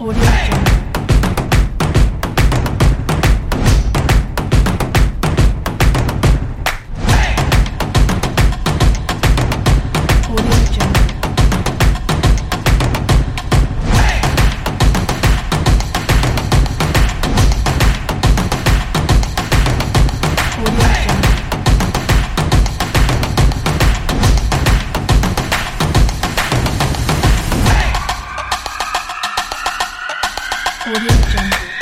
我的眼蝴蝶与争